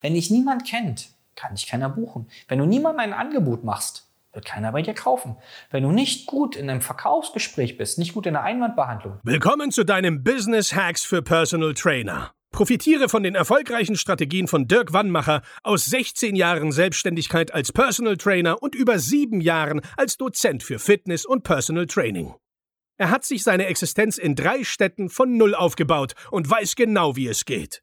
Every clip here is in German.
Wenn dich niemand kennt, kann dich keiner buchen. Wenn du niemandem ein Angebot machst, wird keiner bei dir kaufen. Wenn du nicht gut in einem Verkaufsgespräch bist, nicht gut in der Einwandbehandlung. Willkommen zu deinem Business Hacks für Personal Trainer. Profitiere von den erfolgreichen Strategien von Dirk Wannmacher aus 16 Jahren Selbstständigkeit als Personal Trainer und über sieben Jahren als Dozent für Fitness und Personal Training. Er hat sich seine Existenz in drei Städten von Null aufgebaut und weiß genau, wie es geht.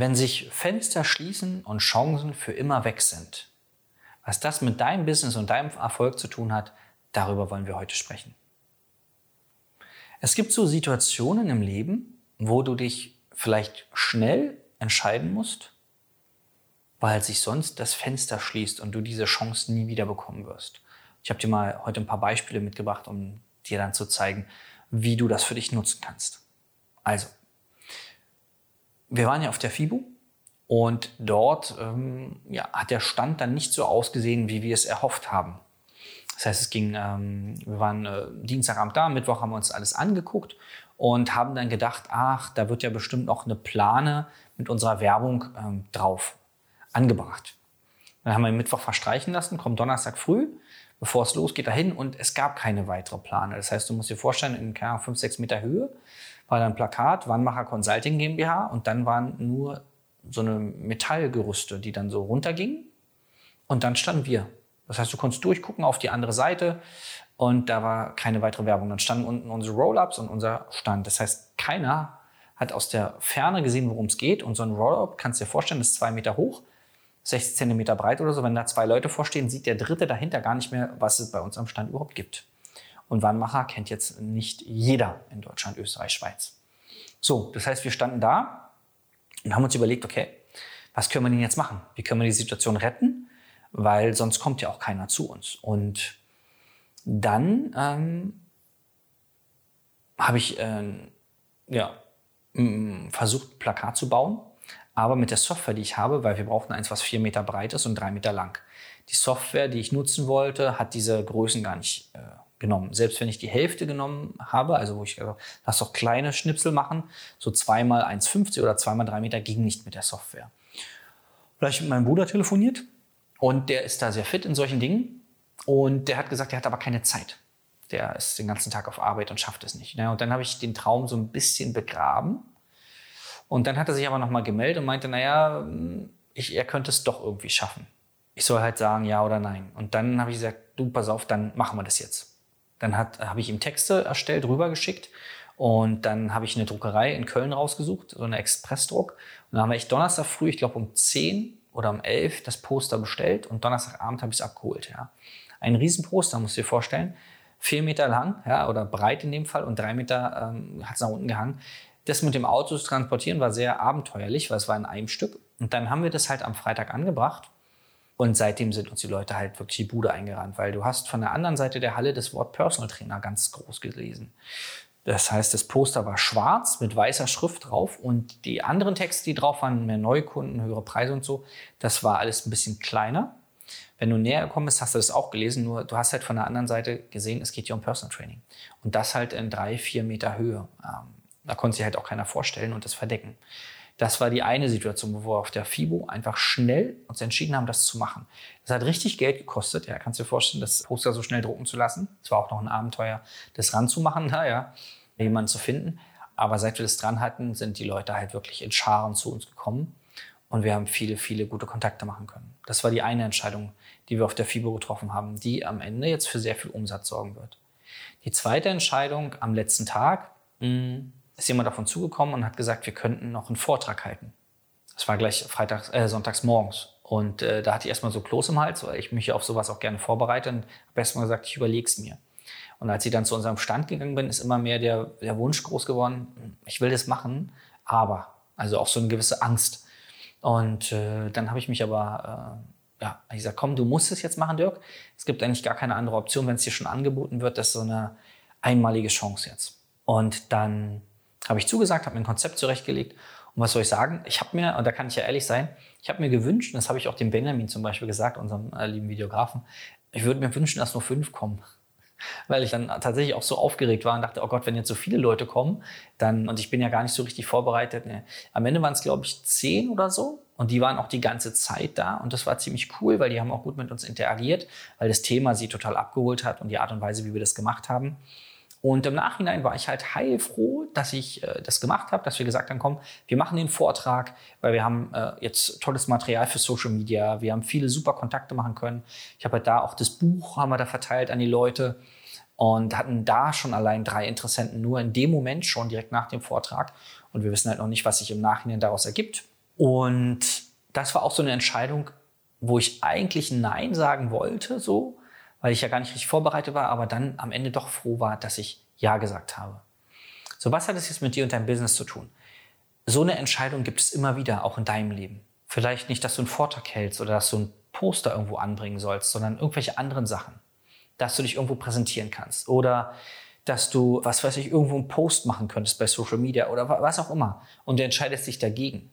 Wenn sich Fenster schließen und Chancen für immer weg sind, was das mit deinem Business und deinem Erfolg zu tun hat, darüber wollen wir heute sprechen. Es gibt so Situationen im Leben, wo du dich vielleicht schnell entscheiden musst, weil sich sonst das Fenster schließt und du diese Chance nie wieder bekommen wirst. Ich habe dir mal heute ein paar Beispiele mitgebracht, um dir dann zu zeigen, wie du das für dich nutzen kannst. Also, wir waren ja auf der FIBU und dort ähm, ja, hat der Stand dann nicht so ausgesehen, wie wir es erhofft haben. Das heißt, es ging, ähm, wir waren äh, Dienstagabend da, Mittwoch haben wir uns alles angeguckt und haben dann gedacht, ach, da wird ja bestimmt noch eine Plane mit unserer Werbung ähm, drauf angebracht. Dann haben wir Mittwoch verstreichen lassen, kommt Donnerstag früh, bevor es losgeht, dahin und es gab keine weitere Plane. Das heißt, du musst dir vorstellen, in keine 5, 6 Meter Höhe war da ein Plakat, Wannmacher Consulting GmbH und dann waren nur so eine Metallgerüste, die dann so runtergingen und dann standen wir. Das heißt, du konntest durchgucken auf die andere Seite und da war keine weitere Werbung. Dann standen unten unsere Roll-Ups und unser Stand. Das heißt, keiner hat aus der Ferne gesehen, worum es geht und so ein Roll-Up, kannst du dir vorstellen, ist zwei Meter hoch, 60 Zentimeter breit oder so. Wenn da zwei Leute vorstehen, sieht der Dritte dahinter gar nicht mehr, was es bei uns am Stand überhaupt gibt. Und Wannmacher kennt jetzt nicht jeder in Deutschland, Österreich, Schweiz. So, das heißt, wir standen da und haben uns überlegt, okay, was können wir denn jetzt machen? Wie können wir die Situation retten? Weil sonst kommt ja auch keiner zu uns. Und dann ähm, habe ich äh, ja, versucht, Plakat zu bauen, aber mit der Software, die ich habe, weil wir brauchten eins, was vier Meter breit ist und drei Meter lang. Die Software, die ich nutzen wollte, hat diese Größen gar nicht äh, genommen. Selbst wenn ich die Hälfte genommen habe, also wo ich gesagt habe, lass doch kleine Schnipsel machen, so zweimal 1,50 oder zweimal drei Meter ging nicht mit der Software. Vielleicht mit meinem Bruder telefoniert und der ist da sehr fit in solchen Dingen und der hat gesagt, er hat aber keine Zeit. Der ist den ganzen Tag auf Arbeit und schafft es nicht. Und dann habe ich den Traum so ein bisschen begraben. Und dann hat er sich aber nochmal gemeldet und meinte, naja, ich, er könnte es doch irgendwie schaffen. Ich soll halt sagen, ja oder nein. Und dann habe ich gesagt, du, pass auf, dann machen wir das jetzt. Dann habe ich ihm Texte erstellt, rübergeschickt. Und dann habe ich eine Druckerei in Köln rausgesucht, so eine Expressdruck. Und dann haben wir echt Donnerstag früh, ich glaube um 10 oder um 11, das Poster bestellt. Und Donnerstagabend habe ich es abgeholt. Ja. Ein Riesenposter, musst du dir vorstellen. Vier Meter lang, ja, oder breit in dem Fall und drei Meter ähm, hat es nach unten gehangen. Das mit dem Auto zu transportieren war sehr abenteuerlich, weil es war in einem Stück. Und dann haben wir das halt am Freitag angebracht und seitdem sind uns die Leute halt wirklich die Bude eingerannt, weil du hast von der anderen Seite der Halle das Wort Personal Trainer ganz groß gelesen. Das heißt, das Poster war schwarz mit weißer Schrift drauf und die anderen Texte, die drauf waren, mehr Neukunden, höhere Preise und so, das war alles ein bisschen kleiner. Wenn du näher gekommen bist, hast du das auch gelesen, nur du hast halt von der anderen Seite gesehen, es geht hier um Personal Training. Und das halt in drei, vier Meter Höhe. Da konnte sich halt auch keiner vorstellen und das verdecken. Das war die eine Situation, wo wir auf der FIBO einfach schnell uns entschieden haben, das zu machen. Das hat richtig Geld gekostet. Ja, kannst du dir vorstellen, das Poster so schnell drucken zu lassen. Es war auch noch ein Abenteuer, das ranzumachen, da, ja, jemanden zu finden. Aber seit wir das dran hatten, sind die Leute halt wirklich in Scharen zu uns gekommen. Und wir haben viele, viele gute Kontakte machen können. Das war die eine Entscheidung, die wir auf der FIBO getroffen haben, die am Ende jetzt für sehr viel Umsatz sorgen wird. Die zweite Entscheidung am letzten Tag, mh, hm, ist jemand davon zugekommen und hat gesagt, wir könnten noch einen Vortrag halten. Das war gleich freitags, äh, sonntags morgens. Und äh, da hatte ich erstmal so Kloß im Hals, weil ich mich auf sowas auch gerne vorbereite und habe erstmal gesagt, ich überlege es mir. Und als ich dann zu unserem Stand gegangen bin, ist immer mehr der, der Wunsch groß geworden, ich will das machen, aber, also auch so eine gewisse Angst. Und äh, dann habe ich mich aber ja, ich sage, komm, du musst es jetzt machen, Dirk. Es gibt eigentlich gar keine andere Option, wenn es dir schon angeboten wird. Das ist so eine einmalige Chance jetzt. Und dann habe ich zugesagt, habe mir ein Konzept zurechtgelegt. Und was soll ich sagen? Ich habe mir, und da kann ich ja ehrlich sein, ich habe mir gewünscht, und das habe ich auch dem Benjamin zum Beispiel gesagt, unserem äh, lieben Videografen, ich würde mir wünschen, dass nur fünf kommen weil ich dann tatsächlich auch so aufgeregt war und dachte, oh Gott, wenn jetzt so viele Leute kommen, dann, und ich bin ja gar nicht so richtig vorbereitet. Ne. Am Ende waren es, glaube ich, zehn oder so. Und die waren auch die ganze Zeit da. Und das war ziemlich cool, weil die haben auch gut mit uns interagiert, weil das Thema sie total abgeholt hat und die Art und Weise, wie wir das gemacht haben. Und im Nachhinein war ich halt heilfroh, dass ich äh, das gemacht habe, dass wir gesagt haben, komm, wir machen den Vortrag, weil wir haben äh, jetzt tolles Material für Social Media, wir haben viele super Kontakte machen können. Ich habe halt da auch das Buch, haben wir da verteilt an die Leute und hatten da schon allein drei Interessenten nur in dem Moment schon direkt nach dem Vortrag. Und wir wissen halt noch nicht, was sich im Nachhinein daraus ergibt. Und das war auch so eine Entscheidung, wo ich eigentlich Nein sagen wollte, so, weil ich ja gar nicht richtig vorbereitet war, aber dann am Ende doch froh war, dass ich Ja gesagt habe. So, was hat es jetzt mit dir und deinem Business zu tun? So eine Entscheidung gibt es immer wieder, auch in deinem Leben. Vielleicht nicht, dass du einen Vortrag hältst oder dass du ein Poster irgendwo anbringen sollst, sondern irgendwelche anderen Sachen. Dass du dich irgendwo präsentieren kannst oder dass du, was weiß ich, irgendwo einen Post machen könntest bei Social Media oder was auch immer und du entscheidest dich dagegen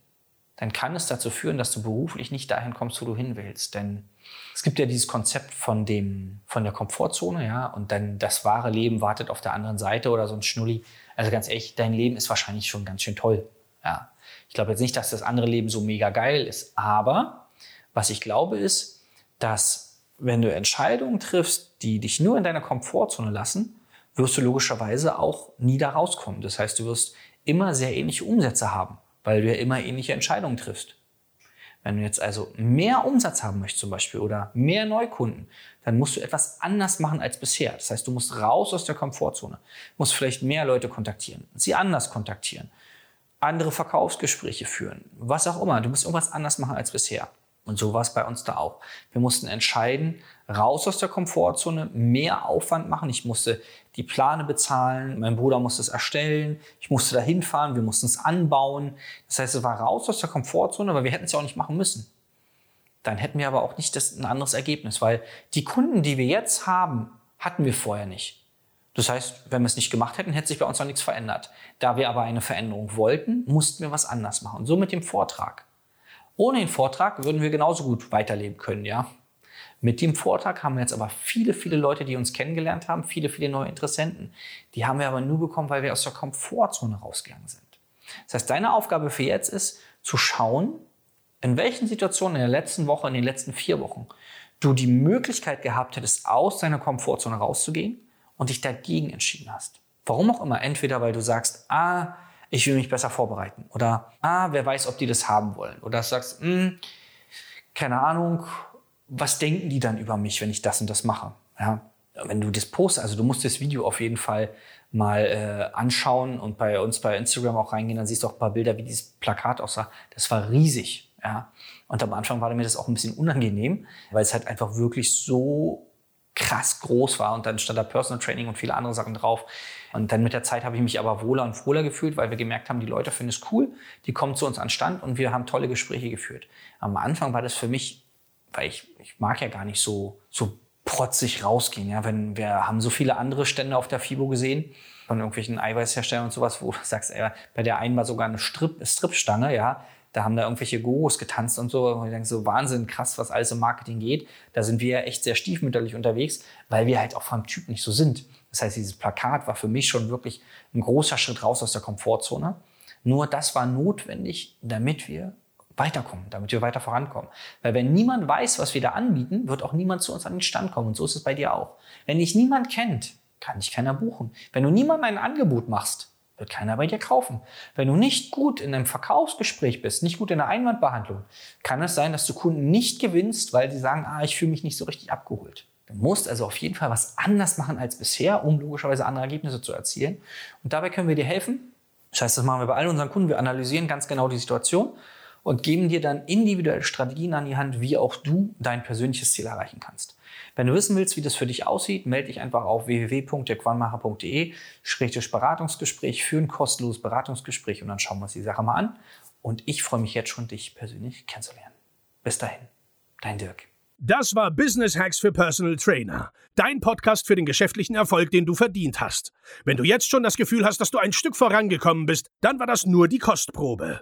dann kann es dazu führen, dass du beruflich nicht dahin kommst, wo du hin willst. Denn es gibt ja dieses Konzept von dem, von der Komfortzone, ja, und dann das wahre Leben wartet auf der anderen Seite oder so ein Schnulli. Also ganz ehrlich, dein Leben ist wahrscheinlich schon ganz schön toll. Ja. Ich glaube jetzt nicht, dass das andere Leben so mega geil ist, aber was ich glaube ist, dass wenn du Entscheidungen triffst, die dich nur in deiner Komfortzone lassen, wirst du logischerweise auch nie da rauskommen. Das heißt, du wirst immer sehr ähnliche Umsätze haben weil du ja immer ähnliche Entscheidungen triffst. Wenn du jetzt also mehr Umsatz haben möchtest zum Beispiel oder mehr Neukunden, dann musst du etwas anders machen als bisher. Das heißt, du musst raus aus der Komfortzone, musst vielleicht mehr Leute kontaktieren, sie anders kontaktieren, andere Verkaufsgespräche führen, was auch immer. Du musst irgendwas anders machen als bisher. Und so war es bei uns da auch. Wir mussten entscheiden, raus aus der Komfortzone, mehr Aufwand machen. Ich musste die Plane bezahlen, mein Bruder musste es erstellen, ich musste da hinfahren, wir mussten es anbauen. Das heißt, es war raus aus der Komfortzone, aber wir hätten es ja auch nicht machen müssen. Dann hätten wir aber auch nicht das, ein anderes Ergebnis, weil die Kunden, die wir jetzt haben, hatten wir vorher nicht. Das heißt, wenn wir es nicht gemacht hätten, hätte sich bei uns auch nichts verändert. Da wir aber eine Veränderung wollten, mussten wir was anders machen. Und so mit dem Vortrag. Ohne den Vortrag würden wir genauso gut weiterleben können, ja. Mit dem Vortrag haben wir jetzt aber viele, viele Leute, die uns kennengelernt haben, viele, viele neue Interessenten. Die haben wir aber nur bekommen, weil wir aus der Komfortzone rausgegangen sind. Das heißt, deine Aufgabe für jetzt ist, zu schauen, in welchen Situationen in der letzten Woche, in den letzten vier Wochen, du die Möglichkeit gehabt hättest, aus deiner Komfortzone rauszugehen und dich dagegen entschieden hast. Warum auch immer. Entweder weil du sagst, ah, ich will mich besser vorbereiten. Oder, ah, wer weiß, ob die das haben wollen. Oder sagst, hm, keine Ahnung, was denken die dann über mich, wenn ich das und das mache? Ja, wenn du das postest, also du musst das Video auf jeden Fall mal äh, anschauen und bei uns bei Instagram auch reingehen, dann siehst du auch ein paar Bilder, wie dieses Plakat aussah. Das war riesig. Ja. Und am Anfang war mir das auch ein bisschen unangenehm, weil es halt einfach wirklich so krass groß war und dann stand da Personal Training und viele andere Sachen drauf. Und dann mit der Zeit habe ich mich aber wohler und wohler gefühlt, weil wir gemerkt haben, die Leute finden es cool, die kommen zu uns an Stand und wir haben tolle Gespräche geführt. Am Anfang war das für mich weil ich, ich mag ja gar nicht so, so protzig rausgehen. Ja, wenn wir haben so viele andere Stände auf der FIBO gesehen von irgendwelchen Eiweißherstellern und sowas, wo du sagst, ey, bei der einen war sogar eine Strip, Stripstange, ja, da haben da irgendwelche Gurus getanzt und so. Und ich denke so, Wahnsinn, krass, was alles im Marketing geht. Da sind wir ja echt sehr stiefmütterlich unterwegs, weil wir halt auch vom Typ nicht so sind. Das heißt, dieses Plakat war für mich schon wirklich ein großer Schritt raus aus der Komfortzone. Nur das war notwendig, damit wir weiterkommen, damit wir weiter vorankommen. Weil wenn niemand weiß, was wir da anbieten, wird auch niemand zu uns an den Stand kommen. Und so ist es bei dir auch. Wenn dich niemand kennt, kann dich keiner buchen. Wenn du niemandem ein Angebot machst, wird keiner bei dir kaufen. Wenn du nicht gut in einem Verkaufsgespräch bist, nicht gut in der Einwandbehandlung, kann es sein, dass du Kunden nicht gewinnst, weil sie sagen, ah, ich fühle mich nicht so richtig abgeholt. Du musst also auf jeden Fall was anders machen als bisher, um logischerweise andere Ergebnisse zu erzielen. Und dabei können wir dir helfen. Das heißt, das machen wir bei all unseren Kunden. Wir analysieren ganz genau die Situation und geben dir dann individuelle Strategien an die Hand, wie auch du dein persönliches Ziel erreichen kannst. Wenn du wissen willst, wie das für dich aussieht, melde dich einfach auf www.derquanmacher.de, sprich Beratungsgespräch, für ein kostenloses Beratungsgespräch und dann schauen wir uns die Sache mal an. Und ich freue mich jetzt schon, dich persönlich kennenzulernen. Bis dahin, dein Dirk. Das war Business Hacks für Personal Trainer. Dein Podcast für den geschäftlichen Erfolg, den du verdient hast. Wenn du jetzt schon das Gefühl hast, dass du ein Stück vorangekommen bist, dann war das nur die Kostprobe.